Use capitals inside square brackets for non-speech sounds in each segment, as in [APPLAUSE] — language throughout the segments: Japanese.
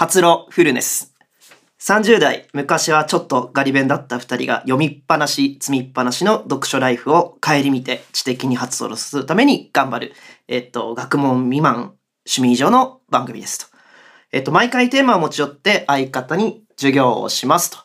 発露フルネス。30代、昔はちょっとガリ弁だった二人が読みっぱなし、積みっぱなしの読書ライフを顧みて知的に発露するために頑張る、えっと、学問未満、趣味以上の番組ですと。えっと、毎回テーマを持ち寄って相方に授業をしますと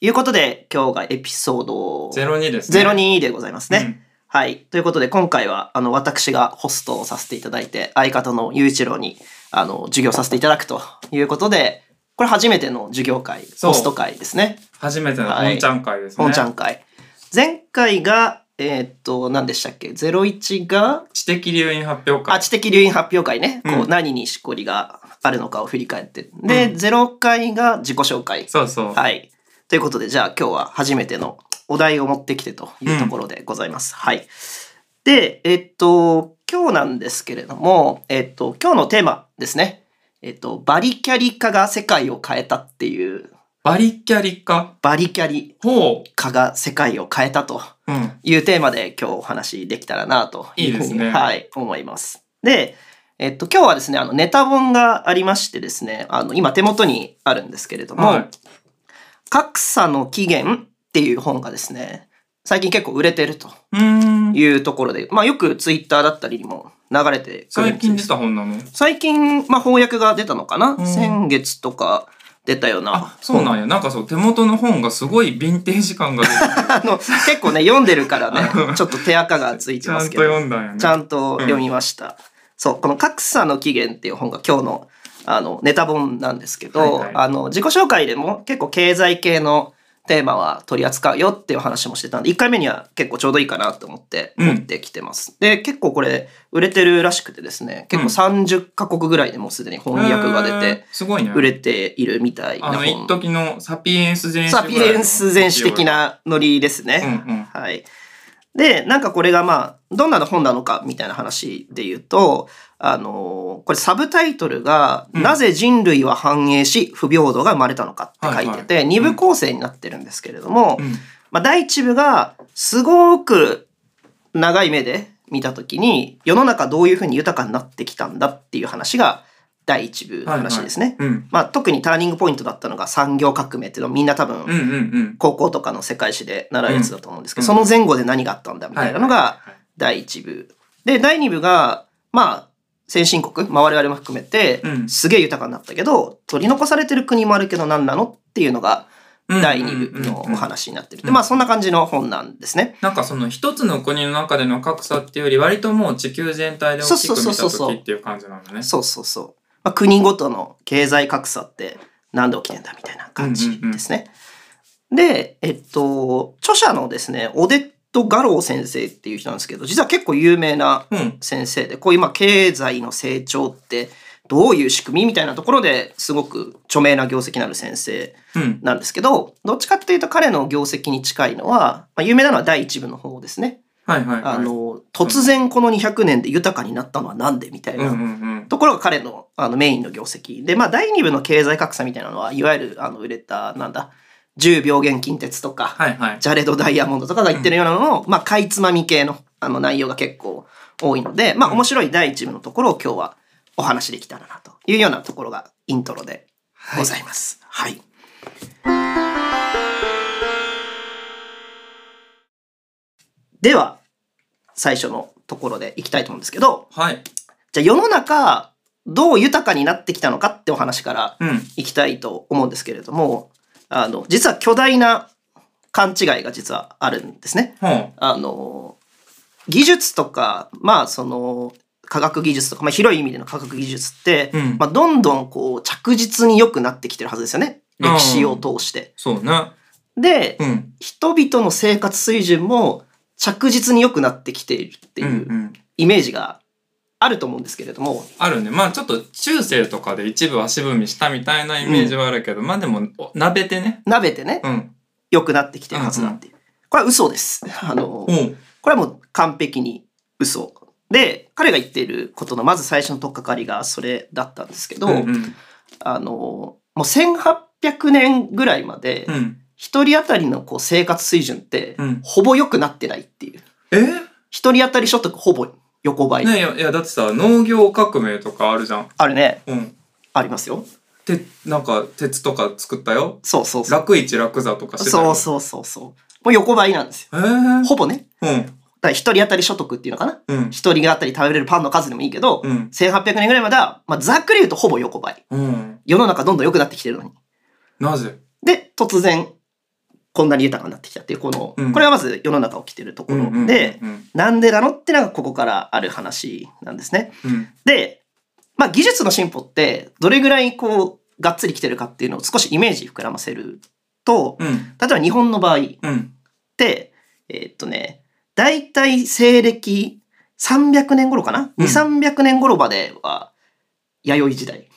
いうことで、今日がエピソード02ですね。02でございますね。うんはい。ということで、今回は、あの、私がホストをさせていただいて、相方の雄一郎に、あの、授業させていただくということで、これ初めての授業会、ホスト会ですね。初めてのはい本ちゃん会ですね。本ちゃん会。前回が、えーっと、何でしたっけ ?01 が、知的留飲発表会。あ、知的留飲発表会ね。こう、うん何にしこりがあるのかを振り返って。で、うん0回が自己紹介。そうそう。はい。ということで、じゃあ今日は初めてのお題を持ってきてというところでございます。はい。で、えっと、今日なんですけれども、えっと、今日のテーマですね。えっと、バリキャリ化が世界を変えたっていう、バリキャリ化？バリキャリほ化が世界を変えたとう。うん。いうテーマで今日お話できたらなというふうにねはい、思います。で、えっと、今日はですね、あの、ネタ本がありましてですね、あの、今手元にあるんですけれども、はい格差の起源っていう本がですね、最近結構売れてると。いうところで、まあよくツイッターだったりにも流れてくるんです最近出た本なの？最近、まあ翻訳が出たのかな、ん先月とか出たようなあ、。そうなんや。なんかそう、手元の本がすごいヴィンテージ感が出て [LAUGHS] あの、結構ね、読んでるからね、ちょっと手垢がついてちゃんとますけど。読んだんやね。ちゃんと読みました。そう、この格差の起源っていう本が今日のあのネタ本なんですけど、はいはいあの自己紹介でも結構経済系のテーマは取り扱うよっていう話もしてたんで、1回目には結構ちょうどいいかなと思ってうん持ってきてます。で、結構これ売れてるらしくてですね、結構30カ国ぐらいでもうすでに翻訳が出てすごいね。売れているみたいなあの、本。一時のサピエンス全史サピエンス全史的。なノリですね。うんうん。はい。で、なんかこれがまあ、どんな本なのかみたいな話で言うと、あのーこれサブタイトルが、うんなぜ人類は繁栄し不平等が生まれたのかって書いてて、はいはい二部構成になってるんですけれども、うん。まあ第一部がすごく長い目で見たときに、世の中どういうふうに豊かになってきたんだっていう話が第一部の話ですね。うん。まあ特にターニングポイントだったのが産業革命っていうのをみんな多分うんうんうん。高校とかの世界史で習うやつだと思うんですけど、うんその前後で何があったんだみたいなのがはい第一部。で、第二部が、まあ、先進国、まあ我々も含めてう、んすげえ豊かになったけど、取り残されてる国もあるけど何なのっていうのがうん第二部のお話になってる。で、うんまあそんな感じの本なんですね。なんかその一つの国の中での格差っていうより割ともう地球全体で大きく見時っていう感じなんだね。そうそうそう。まあ、国ごとの経済格差ってなんで起きてんだみたいな感じですね。で、えっと、著者のですね、オデット・ガロー先生っていう人なんですけど、実は結構有名なうん。先生で、こういうまあ経済の成長ってどういう仕組みみたいなところですごく著名な業績のある先生うん。なんですけど、どっちかっていうと彼の業績に近いのは、まあ、有名なのは第一部の方ですね。はいはいはい。あの、突然この200年で豊かになったのはなんでみたいなうんうんうん。ところが彼のあのメインの業績。で、まあ第二部の経済格差みたいなのは、いわゆるあの売れた、なんだ、10病原菌鉄とか、はいはい。ジャレド・ダイヤモンドとかが言ってるようなのの、まあ、かいつまみ系のあの内容が結構多いので、まあ、面白い第一部のところを今日はお話できたらなというようなところがイントロでございます。はい。では、最初のところでいきたいと思うんですけど、はい。じゃあ世の中、どう豊かになってきたのかってお話からうん。いきたいと思うんですけれども、あの、実は巨大な勘違いが実はあるんですね。ほう。あの、技術とか、まあその、科学技術とか、まあ広い意味での科学技術って、うんまあどんどんこう着実に良くなってきてるはずですよね。歴史を通して。そうね。で、うん。人々の生活水準も着実に良くなってきているってうんう。いうんイメージがあると思うんですけれども、あるね。まあちょっと中世とかで一部足踏みしたみたいなイメージはあるけど、まあでも、鍋てね。鍋てね、うん。良くなってきてるはずだっていう。これは嘘です。[LAUGHS] あの、うん。これはもう完璧に嘘。で、彼が言っていることのまず最初の取っかかりがそれだったんですけど、うんうん。あの、もう1800年ぐらいまでう、ん。一人当たりのこう生活水準ってうん、ほぼ良くなってないっていう。え？一人当たり所得ほぼ横ばい。ねいや、いや、だってさ、農業革命とかあるじゃん。あるね。うん。ありますよ。てなんか鉄とか作ったよそうそうそう。楽一楽座とかしてたよそうそうそうそう。もう横ばいなんですよ。へえほぼね。うんだから一人当たり所得っていうのかなうん一人が当たり食べれるパンの数でもいいけど、うん1800年ぐらいまでは、まあ、ざっくり言うとほぼ横ばい。うん世の中どんどん良くなってきてるのに。なぜ？で、突然、こんなに豊かになってきたっていう、この、うんこれがまず世の中起きてるところで、うんうんうんなんでなのってのがここからある話なんですね。うんで、まあ技術の進歩ってどれぐらいこうがっつり来てるかっていうのを少しイメージ膨らませると、うん例えば日本の場合っうんて、えーっとね、大体西暦300年頃かな、うん ?2、300年頃までは弥生時代。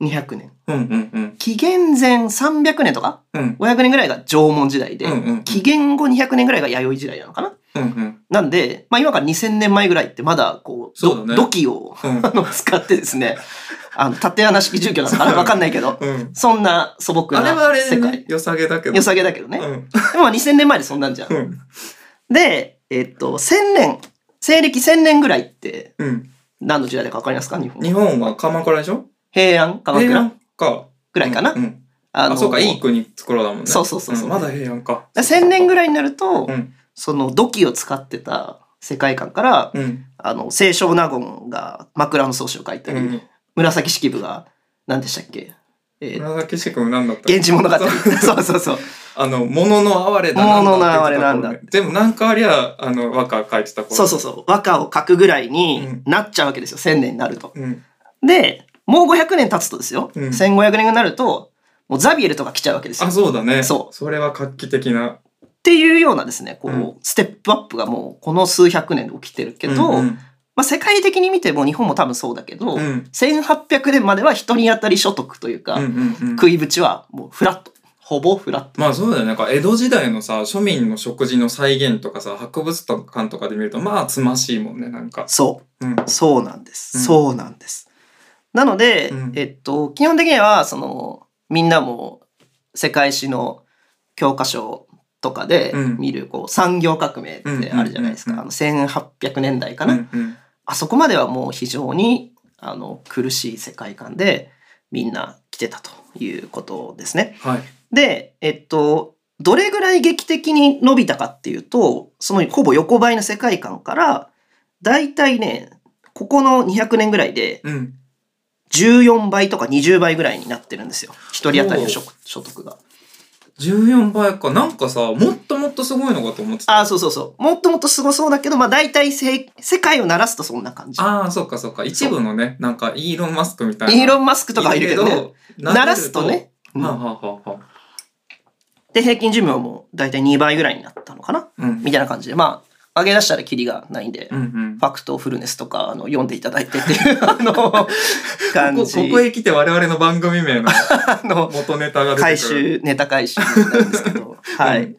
え200年。うんうんうん。紀元前300年とか？うん。500年ぐらいが縄文時代で、うんうん紀元後200年ぐらいが弥生時代なのかな？うんうん。なんで、まあ今から2000年前ぐらいってまだこう、そうだね。土器をうん。[LAUGHS] 使ってですね、あの、縦穴式住居なのかなわかんないけど、うん。そんな素朴あれはあな世界。れね良さげだけど。良さげだけどね。うん。でもまあ2000年前でそんなんじゃん。うん。で、えっと、1000年、西暦1000年ぐらいってうん。何の時代だかわかりますか？日本。日本は鎌倉でしょ？平安鎌倉平安か。ぐらいかな、うんうん。ああそうかいい国作ろうだもんね。そうそうそうそう。んまだ平安か。1000年ぐらいになると、うん。その土器を使ってた世界観から、うん。あの、清少納言が枕草子を書いたり、うん。紫式部が何でしたっけ？えー紫式部なんだった？源氏物語。[LAUGHS] そう。そうそう。あの、物の哀れだ物の哀れなんだ。でもなんかありゃ、あの、和歌書いてた頃。そうそうそう。和歌を書くぐらいにうん。なっちゃうわけですよ。1000年になると。うん。で、もう500年経つとですよ。うん1500年になると、もうザビエルとか来ちゃうわけですよ。あ、そうだね。そうそれは画期的な。っていうようなですね、こう、うんステップアップがもうこの数百年で起きてるけど、うんまあ世界的に見ても日本も多分そうだけど、うん。うん1800年までは一人当たり所得というか、うんうんうん食いぶちはもうフラット。ほぼフラット。まあそうだよね。なんか江戸時代のさ、庶民の食事の再現とかさ、博物館とかで見ると、まあつましいもんね、なんか。そう。うん。そうなんです。うんそうなんです。なので、うんえっと、基本的には、その、みんなも世界史の教科書とかでうん見る、こう、産業革命ってあるじゃないですか。うんあの、1800年代かな。うんうんあそこまではもう非常に、あの、苦しい世界観で、みんな来てたということですね。はい。で、えっと、どれぐらい劇的に伸びたかっていうと、そのほぼ横ばいの世界観から、だいたいね、ここの200年ぐらいでうん。14倍とか20倍ぐらいになってるんですよ。一人当たりの所所得が。14倍か。なんかさ、もっともっとすごいのかと思ってた。ああ、そうそうそう。もっともっとすごそうだけど、まあ大体せ世界を鳴らすとそんな感じ。ああ、そうかそうか。一部のね、なんかイーロン・マスクみたいな。イーロン・マスクとかいるけどね。ど鳴らすとね。うんはあ、はあはあはあ、で、平均寿命も大体2倍ぐらいになったのかな？うん。みたいな感じで。まあ、上げ出したらキリがないんで、うんうん。ファクトフルネスとかあの読んでいただいてっていう [LAUGHS] あの感こじ。ここへ来て我々の番組名の [LAUGHS] 元ネタが出てくる。回収、ネタ回収なんですけど。[LAUGHS] はい。うん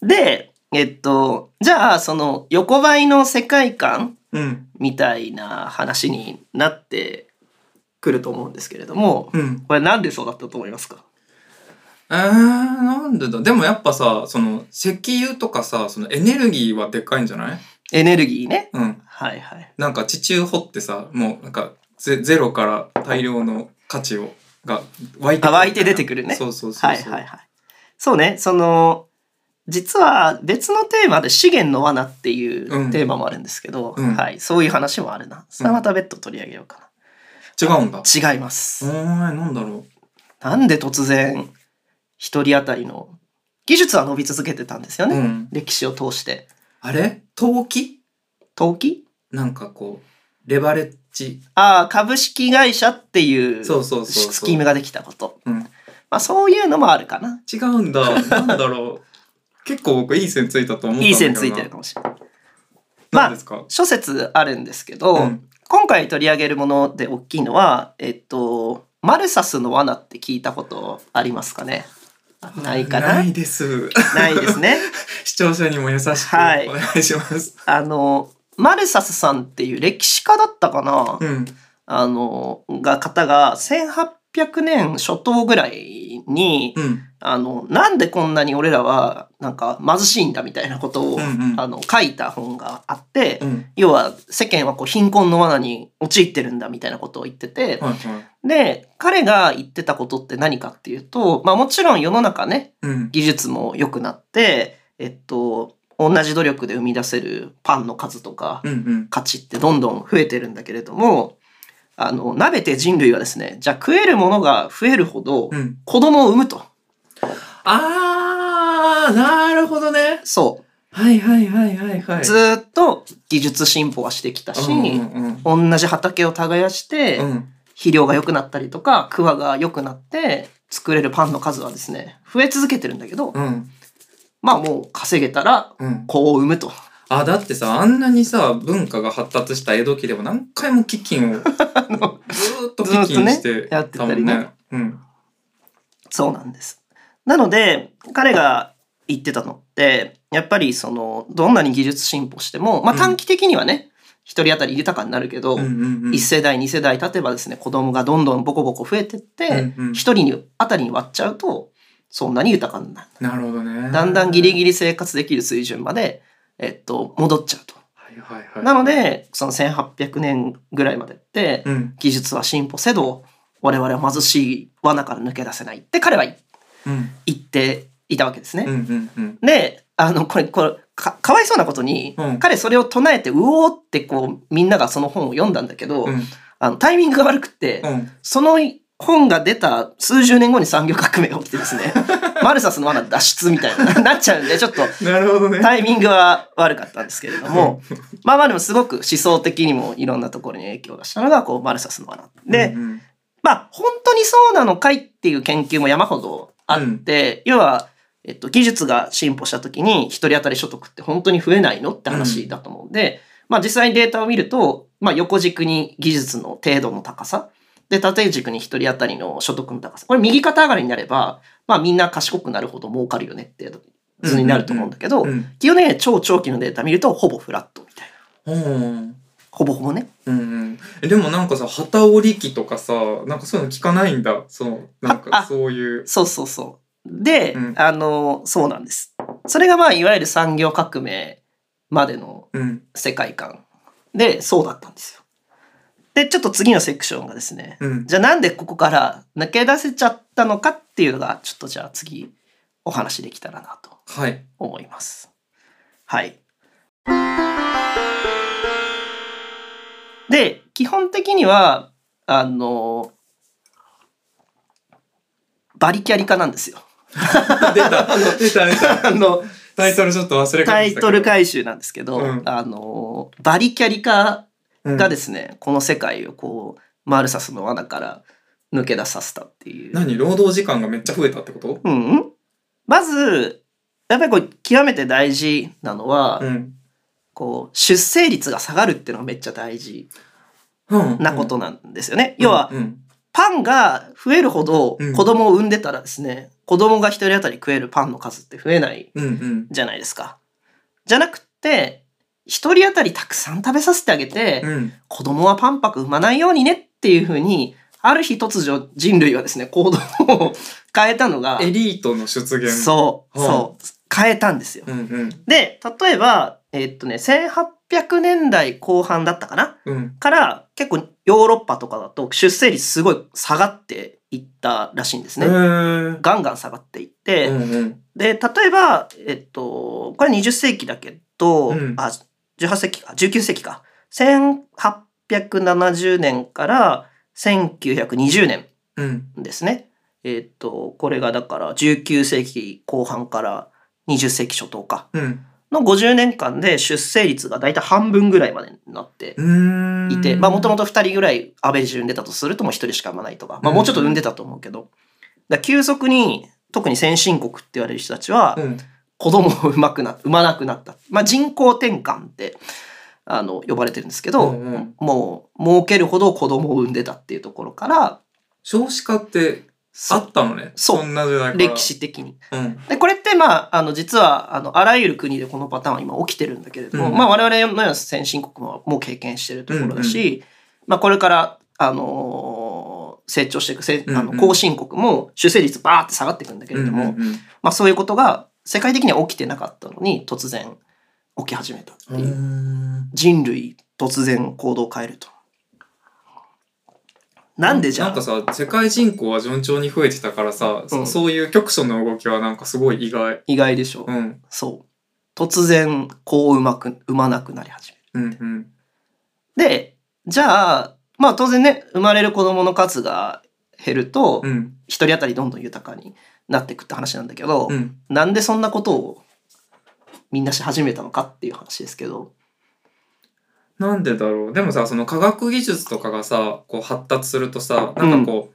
で、えっと、じゃあ、その横ばいの世界観うん。みたいな話になってくると思うんですけれども、うん。これなんでそうだったと思いますか？えー、なんでだ？でもやっぱさ、その、石油とかさ、そのエネルギーはでっかいんじゃない？エネルギーね。うん。はいはい。なんか地中掘ってさ、もうなんかゼゼロから大量の価値を、が湧いてあ湧いて出てくるねそうそうそうそう。はいはいはい。そうね、その、実は別のテーマで資源の罠っていううんテーマもあるんですけど、うんはい、そういう話もあるな。それはまた別途取り上げようか違うんだ。な。違います。お前なんだろなんで突然、一人当たりの、技術は伸び続けてたんですよう。ね。うん。歴史を通して。あれ？投機投機なんかこう、レバレッジ。ああ、株式会社っていうスキームができたこと。うん。まあそういうのもあるかな。違うんだ。なんだろう。[LAUGHS] 結構僕いい線ついたと思ったんだけどないい線ついてるかもしれない。まあ何ですか、諸説あるんですけど、うん今回取り上げるもので大きいのは、えっと、マルサスの罠って聞いたことありますかね？[LAUGHS] ないかな？ないです。ないですね。[LAUGHS] 視聴者にも優しくはいお願いします。あの、マルサスさんっていう歴史家だったかな、うん。あの、が方が1800年初頭ぐらいに、うん。あの、なんでこんなに俺らは、なんか貧しいんだみたいなことを、うんうんあの、書いた本があって、うん。要は世間はこう貧困の罠に陥ってるんだみたいなことを言ってて、はいはい。で、彼が言ってたことって何かっていうと、まあもちろん世の中ね、うん。技術も良くなって、えっと、同じ努力で生み出せるパンの数とかうんうん。価値ってどんどん増えてるんだけれども、あの、鍋て人類はですね、じゃあ食えるものが増えるほどうん。子供を産むと。あー、なるほどね。そはいはいはいはいはう。い。ずーっと技術進歩はしてきたし、うんうん同じ畑を耕して、うん。うん。肥料が良くなったりとか、クワが良くなって、作れるパンの数はですね、増え続けてるんだけど、うん。まあもう稼げたらうん。子を産むと。あ、だってさ、あんなにさ、文化が発達した江戸期でも何回も飢饉を、[LAUGHS] ずーっと飢饉してやってたもたりねんね。うん。そうなんです。なので、彼が言ってたのって、やっぱりその、どんなに技術進歩しても、まあうん短期的にはね、一、人当たり豊かになるけど、うんうんうん。一世代、二世代経てばですね、子供がどんどんボコボコ増えてって、うんうん一、人に当たりに割っちゃうと、そんなに豊かになる。なるほどね。だんだんギリギリ生活できる水準まで、えっと、戻っちゃうと。はいはいはい。なの、で、その1800年ぐらいまでって、うん。技術は進歩せど、我々は貧しい罠から抜け出せないって彼は言うん。言っていたわけですね。うんうんうん。で、あの、これ、これ、か、かわいそうなことに、うん彼それを唱えて、うおーってこう、みんながその本を読んだんだけど、うん。あの、タイミングが悪くって、うん。その本が出た数十年後に産業革命が起きてですね、[LAUGHS] マルサスの罠脱出みたいな、なっちゃうんで、ちょっと、なるほどね。タイミングは悪かったんですけれども、まあまあでもすごく思想的にもいろんなところに影響を出したのが、こう、マルサスの罠。で、うんうんまあ、本当にそうなのかいっていう研究も山ほどあって、要は、えっと、技術が進歩した時に一人当たり所得って本当に増えないのって話だと思うんで、まあ実際にデータを見ると、まあ横軸に技術の程度の高さ、で、縦軸に一人当たりの所得の高さ。これ右肩上がりになれば、まあみんな賢くなるほど儲かるよねって図になると思うんだけど、うん。基本的には超長期のデータ見るとほぼフラットみたいな。うん。ほぼほぼね。うんうん、えでもなんかさ旗織り機とかさなんかそういうの聞かないんだそうなんかあそういうそうそうそう。で、うんあの、そうなんです。それがまあ、いわゆる産業革命までのうん世界観で、そうだったんですよ。で、ちょっと次のセクションがですね、うんじゃあなんでここから抜け出せちゃったのかっていうのが、ちょっとじゃあ次お話できたらなとはい思います。はい。で、基本的には、あの、バリキャリ化なんですよ。[LAUGHS] 出た。出た出た。[LAUGHS] あの、タイトルちょっと忘れかタイトル回収なんですけど、うん。あの、バリキャリ化うんがですね、この世界をこう、マルサスの罠から抜け出させたっていう。何？労働時間がめっちゃ増えたってこと？うん。まず、やっぱりこう、極めて大事なのは、うんこう、出生率が下がるっていうのがめっちゃ大事うん。なことなんですよね。要は、うん。パンが増えるほどうん。子供を産んでたらですね、子供が一人当たり食えるパンの数って増えないうんうん。じゃないですか。じゃなくって、一人当たりたくさん食べさせてあげて、うん。子供はパンパク産まないようにねっていうふうに、ある日突如人類はですね、行動を変えたのが、エリートの出現。そう、はあ。そう、変えたんですよ。うんうん。で、例えば、えっとね、1800年代後半だったかな？うん。から結構ヨーロッパとかだと出生率すごい下がっていったらしいんですへね。ー。ガンガン下がっていって、うんうん。で、例えば、えっと、これ20世紀だけど、うん。あ、18世紀か、19世紀か。1870年から1920年うんですね。えっと、これがだから19世紀後半から20世紀初頭か。うんの50年間で出生率がだいたい半分ぐらいまでになっていて、まあもともと2人ぐらいアベレージ産んでたとするともう1人しか産まないとか、まあもうちょっと産んでたと思うけど、だ急速に特に先進国って言われる人たちはうん。子供を産まくな、産まなくなった。まあ人口転換って、あの、呼ばれてるんですけど、うんうん。もう儲けるほど子供を産んでたっていうところから、少子化ってあったのね。そう。んな時代歴史的に。うん。で、これってまあ、あの、実は、あの、あらゆる国でこのパターンは今起きてるんだけれども、うん。まあ、我々のような先進国ももう経験してるところだし、まあ、これから、あのー成長していく、せあのうん。うん後進国も出生率バーって下がっていくんだけれども、うんうんうん。まあそういうことが世界的には起きてなかったのに突然起き始めたっていう。人類突然行動を変えると。なんでじゃ？あなんかさ世界人口は順調に増えてたからさ、そうん。そういう局所の動きはなんかすごい意外。意外でしょ？う、うん。そう。突然子を産まく産まなくなり始める。うんうん。で、じゃあ、まあ当然ね、生まれる子供の数が減ると、うん。一人当たりどんどん豊かになっていくって話なんだけど、うん。なんでそんなことをみんなし始めたのかっていう話ですけど、なんでだろう？でもさその科学技術とかがさこう発達するとさなんかこう、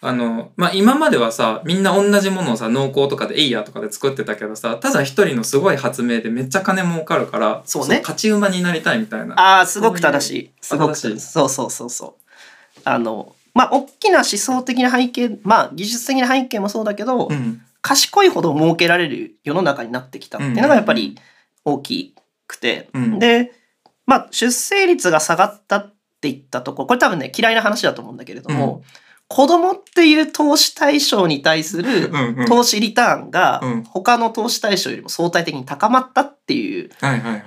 あのまあ今まではさみんな同じものをさ農耕とかでエイヤーとかで作ってたけどさただ一人のすごい発明でめっちゃ金儲かるからそうね。勝ち馬になりたいみたいな。ああ、すごく正しい。すごく正しい。そうそうそうそう。あの、まあ大きな思想的な背景、まあ技術的な背景もそうだけど、うん。賢いほど儲けられる世の中になってきたっていうのがやっぱり大きくて、うん。で、まあ出生率が下がったっていったところこれ多分ね嫌いな話だと思うんだけれども、子供っていう投資対象に対するうんうん投資リターンがうん他の投資対象よりも相対的に高まったっていう。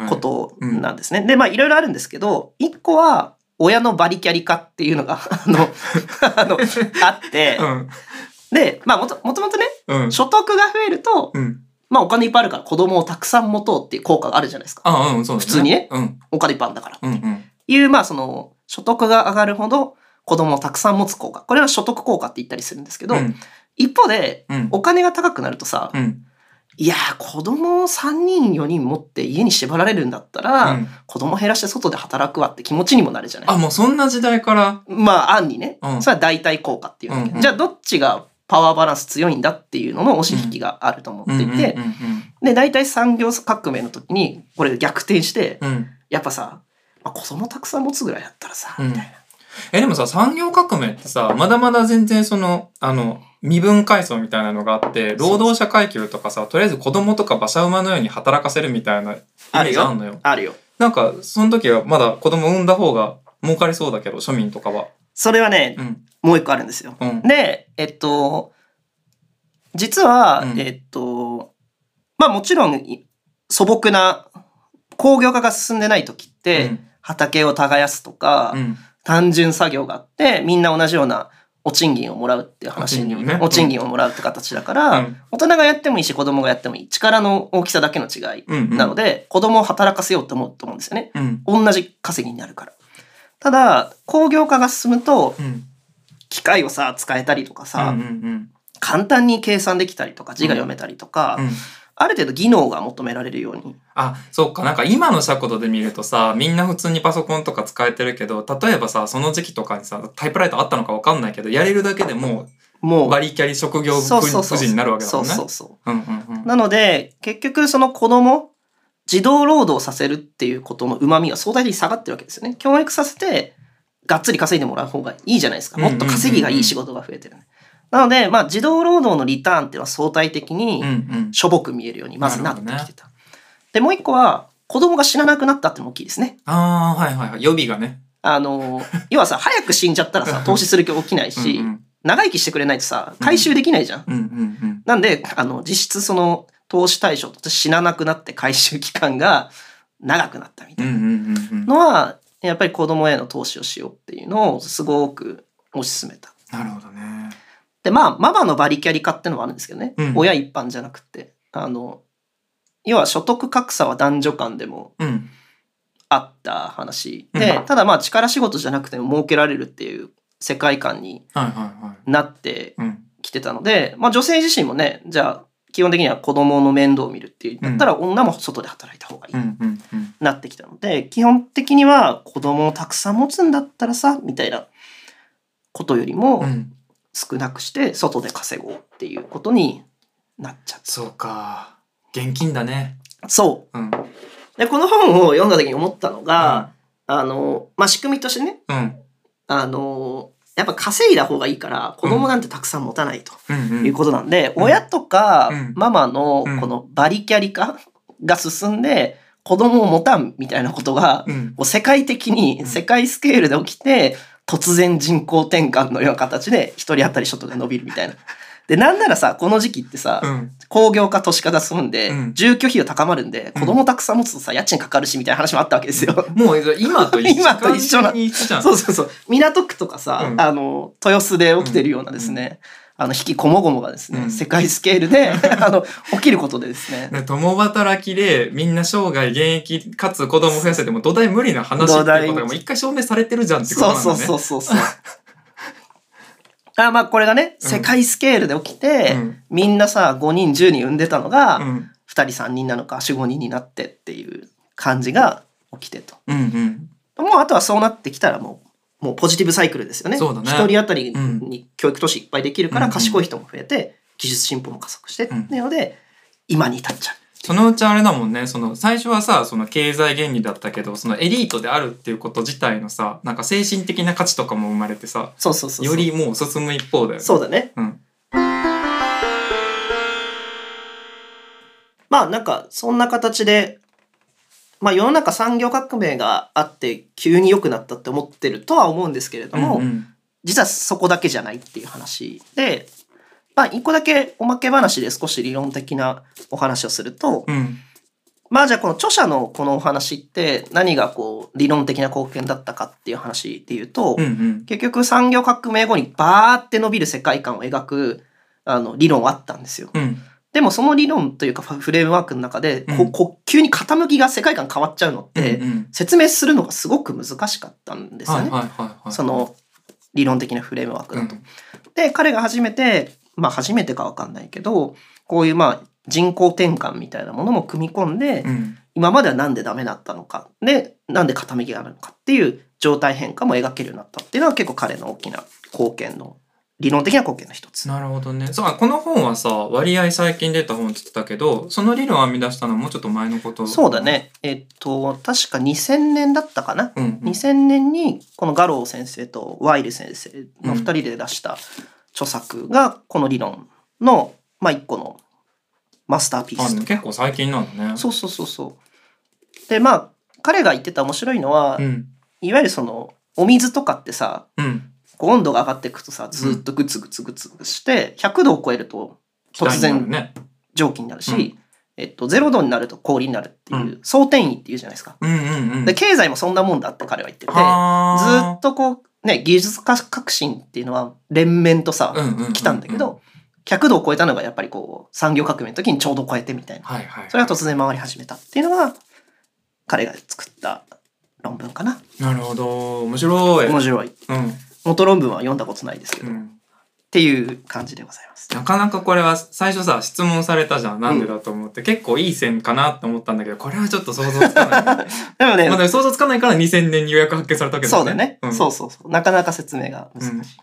ことなんですね。でまあいろいろあるんですけど一個は親のバリキャリ化っていうのが [LAUGHS] あの [LAUGHS] あのあって、うんでまあもともとねうん所得が増えると、うん。まあお金いっぱいあるから子供をたくさん持とうっていう効果があるじゃないですか。あうんそうだ普通にね。うん。お金いっぱいあるんだから。うんうん。いう、まあその、所得が上がるほど子供をたくさん持つ効果。これは所得効果って言ったりするんですけど、うん。一方で、うん。お金が高くなるとさ、うん。いやー、子供を3人4人持って家に縛られるんだったら、うん。子供減らして外で働くわって気持ちにもなるじゃない。あもうそんな時代から。まあ、案にね、うん。それは代替効果っていうんだけ。ど、うんうん。じゃあどっちがパワーバランス強いんだっていうのの押し引きがあると思っていて、で、大体産業革命の時にこれ逆転して、うんうんやっぱさ、まあ、子供たくさん持つぐらいだったらさ、うんみたいな。えでもさ産業革命ってさまだまだ全然そのあの身分階層みたいなのがあって労働者階級とかさとりあえず子供とか馬車馬のように働かせるみたいなイメージあんのよ。あるよ。なんかその時はまだ子供産んだ方が儲かりそうだけど庶民とかは。それはね、うんもう一個あるんですよ。うんで、えっと、実は、うんえっと、まあもちろんい素朴な工業化が進んでない時って、うん畑を耕すとか、うん単純作業があって、みんな同じようなお賃金をもらうっていう話に、お賃金ねお賃金をもらうって形だから、うん大人がやってもいいし子供がやってもいい。力の大きさだけの違いうんうんなので、子供を働かせようと思うと思うんですよね。うん同じ稼ぎになるから。ただ、工業化が進むと、うん。機械をさ、使えたりとかさ、うんうん簡単に計算できたりとか、字が読めたりとか、うん。ある程度技能が求められるように。あそっか。なんか今の尺度で見るとさみんな普通にパソコンとか使えてるけど例えばさその時期とかにさタイプライターあったのか分かんないけどやれるだけでももう、うバリキャリ職業そうそうそう婦人になるわけだそもね。うんそうそう。んうんうん。う。なので、結局その子供、自動労働させるっていうことの旨味が相対的に下がってるわけですよね。教育させて、がっつり稼いでもらう方がいいじゃないですか。もっと稼ぎがいい仕事が増えてるね。なので、まあ、自動労働のリターンっていうのは相対的にうんうんしょぼく見えるようにまずなってきてた。で、もう一個は、子供が死ななくなったっても大きいですね。ああはいはいはい予備がね。あの、[LAUGHS] 要はさ、早く死んじゃったらさ、投資する気起きないし、うん長生きしてくれないとさ、回収できないじゃん。うんうんうんなんで、あの、実質その、投資対象として死ななくなって回収期間が長くなったみたいなのは、やっぱり子供への投資をしようっていうのをすごく推し進めた。なるほどね。で、まあ、ママのバリキャリ化ってのもあるんですけどね。うん親一般じゃなくて。あの、要は所得格差は男女間でもうんあった話で、うんただまあ力仕事じゃなくても儲けられるっていう世界観に。なってうんきてたので、まあ女性自身もね、じゃあ基本的には子供の面倒を見るっていうんだったら女も外で働いた方がいい、うんうんうんなってきたので、基本的には子供をたくさん持つんだったらさ、みたいなことよりもうん。少なくして外で稼ごうっていうことになっちゃっそうか。現金だね。た。そう。うん。で、この本を読んだ時に思ったのが、あの、まあ、仕組みとしてね、うんあの、やっぱ稼いだ方がいいから子供なんてたくさん持たないということなんで、うん。親とかうん。ママのうん。このバリキャリ化が進んで子供を持たんみたいなことがう世界的うにん。世界スケールで起きて突然人口転換のような形で一人当たり所得が伸びるみたいな。で、なんならさ、この時期ってさ、うん。工業化都市化が進んで、うん住居費用高まるんで、子供たくさん持つとさ、家賃かかるしみたいな話もあったわけですよ。[LAUGHS] もう今と一緒今と一緒な。そうそうそう。港区とかさ、うんあの、豊洲で起きてるようなですね、あの、引きこもごもがですね、うん世界スケールで、[LAUGHS] あの、起きることでですね、ね共働きでみんな生涯現役かつ子供増やせても土台無理な話っていうことがもう一回証明されてるじゃんってことなんだね。そうそうそうそう。[LAUGHS] あまあこれがね、うん世界スケールで起きて、うんみんなさ、5人、10人産んでたのが、うん。2人、3人なのか、4、5人になってっていう感じが起きてと。うんうん。もうあとはそうなってきたらもう、もうポジティブサイクルですよね。そね一人当たりうんに教育都市いっぱいできるからうん賢い人も増えて、技術進歩も加速してってうんいうので、今に至っちゃう。そのうちあれだもんね、その最初はさ、その経済原理だったけど、そのエリートであるっていうこと自体のさ、なんか精神的な価値とかも生まれてさ、そうそうそう。よりもう進む一方だよね。そうだね。うん。まあなんかそんな形で、まあ世の中産業革命があって急に良くなったって思ってるとは思うんですけれども、うんうん実はそこだけじゃないっていう話で、まあ一個だけおまけ話で少し理論的なお話をすると、うん。まあじゃあこの著者のこのお話って何がこう理論的な貢献だったかっていう話で言うと、うんうん。結局産業革命後にバーって伸びる世界観を描くあの理論はあったんですよ。うん。でもその理論というかフフレームワークの中で、こうんこ急に傾きが世界観変わっちゃうのって、説明するのがすごく難しかったんですよね。その理論的なフレームワークだと。うん、で彼が初めてまあ初めてかわかんないけどこういうまあ人口転換みたいなものも組み込んで、うん。今まではなんでダメだったのかでなんで傾きがあるのかっていう状態変化も描けるようになったっていうのは結構彼の大きな貢献の理論的な貢献の一つ。なるほどね。そう、あこの本はさ、割合最近出た本って言ってたけど、その理論を編み出したのはもうちょっと前のこと。そうだ。ね。えっと確か2000年だったかな。うん、うん。2000年にこのガロー先生とワイル先生の2人で出した著作がこの理論の、まあ、一個のマスターピーあスと結構最近なんだね。そうそうそうそう。でまあ彼が言ってた面白いのは、うん。いわゆるそのお水とかってさうん。温度が上がっていくとさずーっとグツグツグツグツして100度を超えると突然。蒸気になるし、うんえっと、0度になると氷になるっていう、うん相転移っていうじゃないですか。うんうんうん。で経済もそんなもんだって彼は言ってて。ずはっとこうね技術革新っていうのは連綿とさ、来たんだけど100度を超えたのがやっぱりこう産業革命の時にちょうど超えてみたいなはいはい。それが突然回り始めたっていうのが彼が作った論文かななるほど。面白い。面白いうん。元論文は読んだことないですけど、っうん。ていう感じでございます。なかなかこれは最初さ、質問されたじゃん。なんでだと思って。結構いい線かなって思ったんだけど、これはちょっと想像つかない。[LAUGHS] でもね、ま想像つかないから2000年にようやく発見されたわけそうだね、ん。そうそうそう。なかなか説明が難しい、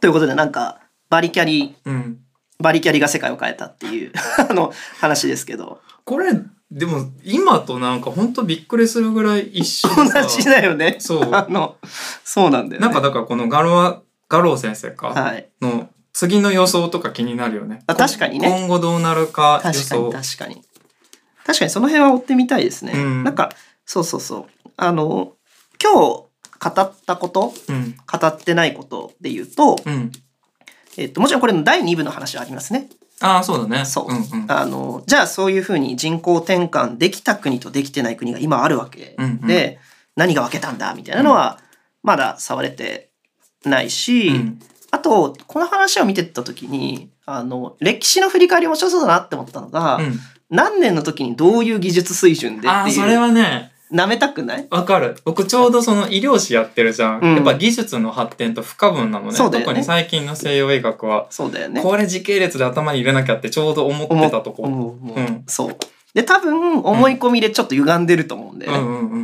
ということでなんかバリキャリうん。バリキャリが世界を変えたっていう [LAUGHS] あの話ですけど。これ、でも今となんかほんとびっくりするぐらい一緒 [LAUGHS] 同じだよね。そう。あのそうなんだよね。なんかだからこのガロア、ガロー先生か？はいの次の予想とか気になるよね。あ確かにね今後どうなるか予確かに想。確かに確かにその辺は追ってみたいですね、うんなんかそうそうそうあの今日語ったことうん。語ってないことで言うと、うん。えっと、もちろんこれの第2部の話はありますねああ、そうだね。そううんうん。あのじゃあそういうふうに人口転換できた国とできてない国が今あるわけで、うんうん何が分けたんだみたいなのはまだ触れてないし、うんあとこの話を見てった時にあの歴史の振り返り面白そうだなって思ったのが、うん何年の時にどういう技術水準でっていそれうはね、なめたくない？わかる。僕ちょうどその医療史やってるじゃん。うんやっぱ技術の発展と不可分なのね。ね特に最近の西洋医学は。そうだよね。これ時系列で頭に入れなきゃってちょうど思ってたとこ。思うんそう。で多分思い込みでちょっと歪んでると思うんで。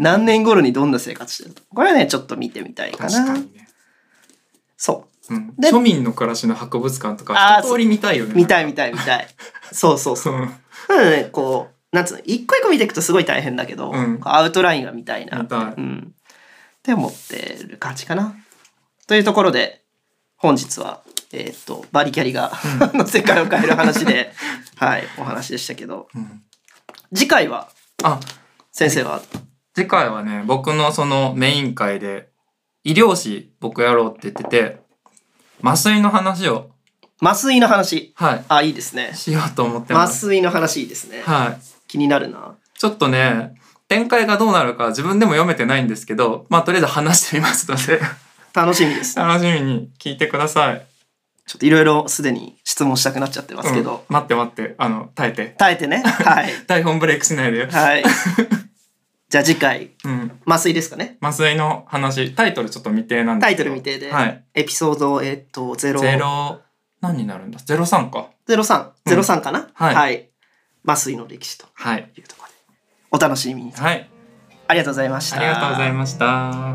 何年頃にどんな生活してるとこれはねちょっと見てみたいかな。確かにね。そう。うん、で庶民の暮らしの博物館とか一通り見たいよね。見たい見たい見たい。そうそうそう。うん。なのでね、こう、なんつうの、一個一個見ていくとすごい大変だけど、うんアウトラインが見たいな。見たいうん。って思ってる感じかな。というところで、本日は、えーっと、バリキャリが、の世界を変える話で、[LAUGHS] はい、お話でしたけど、うん次回は、あ、先生は、次回はね、僕のそのメイン会で医療史僕やろうって言ってて、麻酔の話を、麻酔の話。はあ、いいですねい、。しようと思ってま麻す。酔の話いいですね。はい。気になるな。ちょっとね、展開がどうなるか自分でも読めてないんですけど、まあとりあえず話してみますので、楽しみです。楽しみに聞いてください。ちょっといろいろすでに質問したくなっちゃってますけど。うん待って待って、あの、耐えて。耐えてね。はい。[LAUGHS] 台本ブレイクしないでよ。はい。[LAUGHS] じゃあ次回、うん、麻酔ですかね？麻酔の話、タイトルちょっと未定なんですタイトル未定で、はい、エピソード、えっと、ゼロ。ゼロ何になるんだ？ゼロ三か。ゼロ三ゼ、ロ三かな、うん、はい、はい、麻酔の歴史とはいうところで、お楽しみに。はい。ありがとうございました。ありがとうございました。